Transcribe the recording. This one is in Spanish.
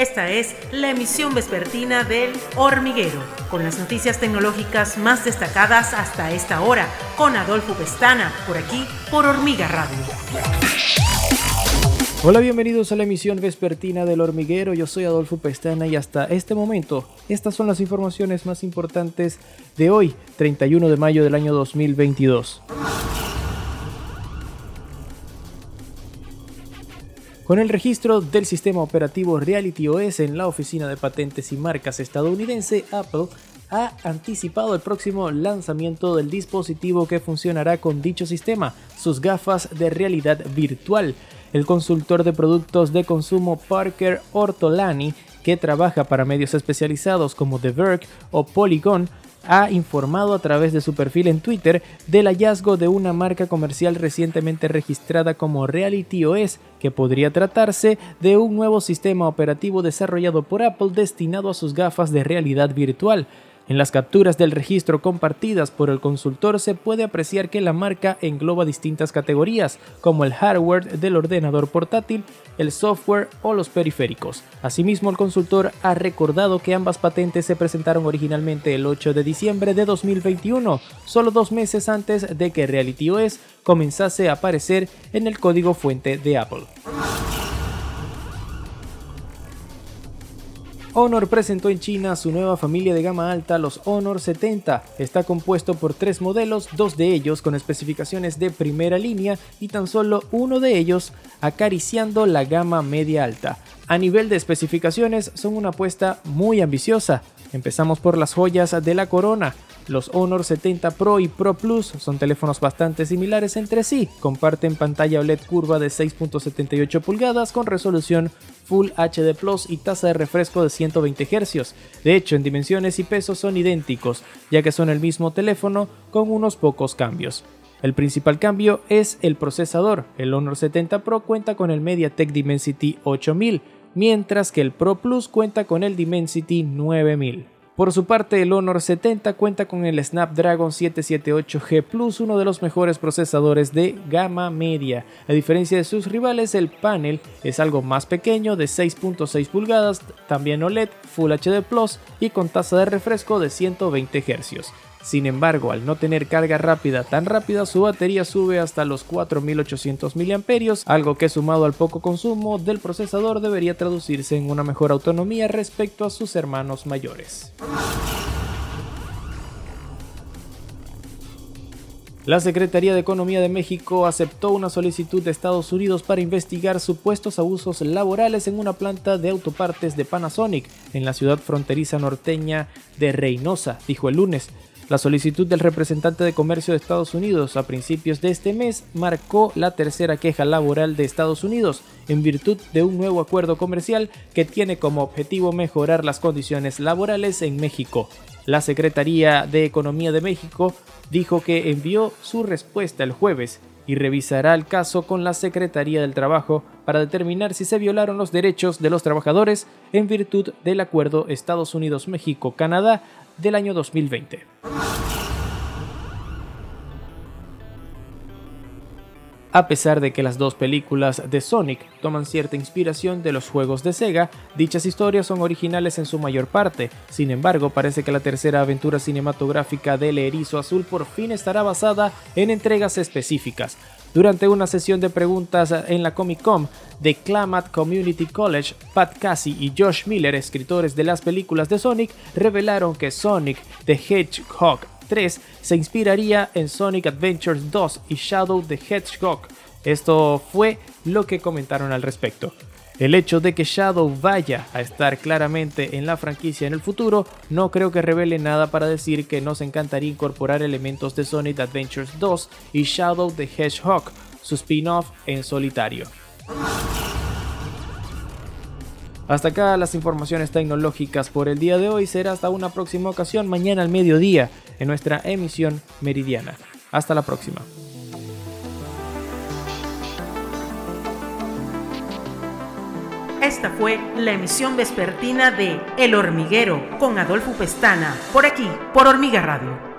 Esta es la emisión vespertina del Hormiguero, con las noticias tecnológicas más destacadas hasta esta hora, con Adolfo Pestana, por aquí, por Hormiga Radio. Hola, bienvenidos a la emisión vespertina del hormiguero. Yo soy Adolfo Pestana y hasta este momento estas son las informaciones más importantes de hoy, 31 de mayo del año 2022. Con el registro del sistema operativo Reality OS en la Oficina de Patentes y Marcas estadounidense, Apple ha anticipado el próximo lanzamiento del dispositivo que funcionará con dicho sistema, sus gafas de realidad virtual. El consultor de productos de consumo Parker Ortolani, que trabaja para medios especializados como The Verge o Polygon, ha informado a través de su perfil en Twitter del hallazgo de una marca comercial recientemente registrada como Reality OS, que podría tratarse de un nuevo sistema operativo desarrollado por Apple destinado a sus gafas de realidad virtual. En las capturas del registro compartidas por el consultor se puede apreciar que la marca engloba distintas categorías, como el hardware del ordenador portátil, el software o los periféricos. Asimismo, el consultor ha recordado que ambas patentes se presentaron originalmente el 8 de diciembre de 2021, solo dos meses antes de que Reality OS comenzase a aparecer en el código fuente de Apple. Honor presentó en China su nueva familia de gama alta, los Honor 70. Está compuesto por tres modelos, dos de ellos con especificaciones de primera línea y tan solo uno de ellos acariciando la gama media alta. A nivel de especificaciones son una apuesta muy ambiciosa. Empezamos por las joyas de la corona. Los Honor 70 Pro y Pro Plus son teléfonos bastante similares entre sí. Comparten pantalla OLED curva de 6.78 pulgadas con resolución Full HD Plus y tasa de refresco de 120 Hz. De hecho, en dimensiones y peso son idénticos, ya que son el mismo teléfono con unos pocos cambios. El principal cambio es el procesador. El Honor 70 Pro cuenta con el MediaTek Dimensity 8000, mientras que el Pro Plus cuenta con el Dimensity 9000. Por su parte, el Honor 70 cuenta con el Snapdragon 778G Plus, uno de los mejores procesadores de gama media. A diferencia de sus rivales, el panel es algo más pequeño, de 6.6 pulgadas, también OLED, Full HD Plus y con tasa de refresco de 120 Hz. Sin embargo, al no tener carga rápida tan rápida, su batería sube hasta los 4800 mAh, algo que sumado al poco consumo del procesador debería traducirse en una mejor autonomía respecto a sus hermanos mayores. La Secretaría de Economía de México aceptó una solicitud de Estados Unidos para investigar supuestos abusos laborales en una planta de autopartes de Panasonic en la ciudad fronteriza norteña de Reynosa, dijo el lunes. La solicitud del representante de comercio de Estados Unidos a principios de este mes marcó la tercera queja laboral de Estados Unidos en virtud de un nuevo acuerdo comercial que tiene como objetivo mejorar las condiciones laborales en México. La Secretaría de Economía de México dijo que envió su respuesta el jueves y revisará el caso con la Secretaría del Trabajo para determinar si se violaron los derechos de los trabajadores en virtud del acuerdo Estados Unidos-México-Canadá del año 2020. A pesar de que las dos películas de Sonic toman cierta inspiración de los juegos de Sega, dichas historias son originales en su mayor parte. Sin embargo, parece que la tercera aventura cinematográfica del Erizo Azul por fin estará basada en entregas específicas. Durante una sesión de preguntas en la Comic Con de Klamath Community College, Pat Casey y Josh Miller, escritores de las películas de Sonic, revelaron que Sonic the Hedgehog 3 se inspiraría en Sonic Adventures 2 y Shadow the Hedgehog. Esto fue lo que comentaron al respecto. El hecho de que Shadow vaya a estar claramente en la franquicia en el futuro no creo que revele nada para decir que nos encantaría incorporar elementos de Sonic Adventures 2 y Shadow the Hedgehog, su spin-off en solitario. Hasta acá las informaciones tecnológicas por el día de hoy. Será hasta una próxima ocasión mañana al mediodía en nuestra emisión meridiana. Hasta la próxima. Esta fue la emisión vespertina de El Hormiguero con Adolfo Pestana, por aquí, por Hormiga Radio.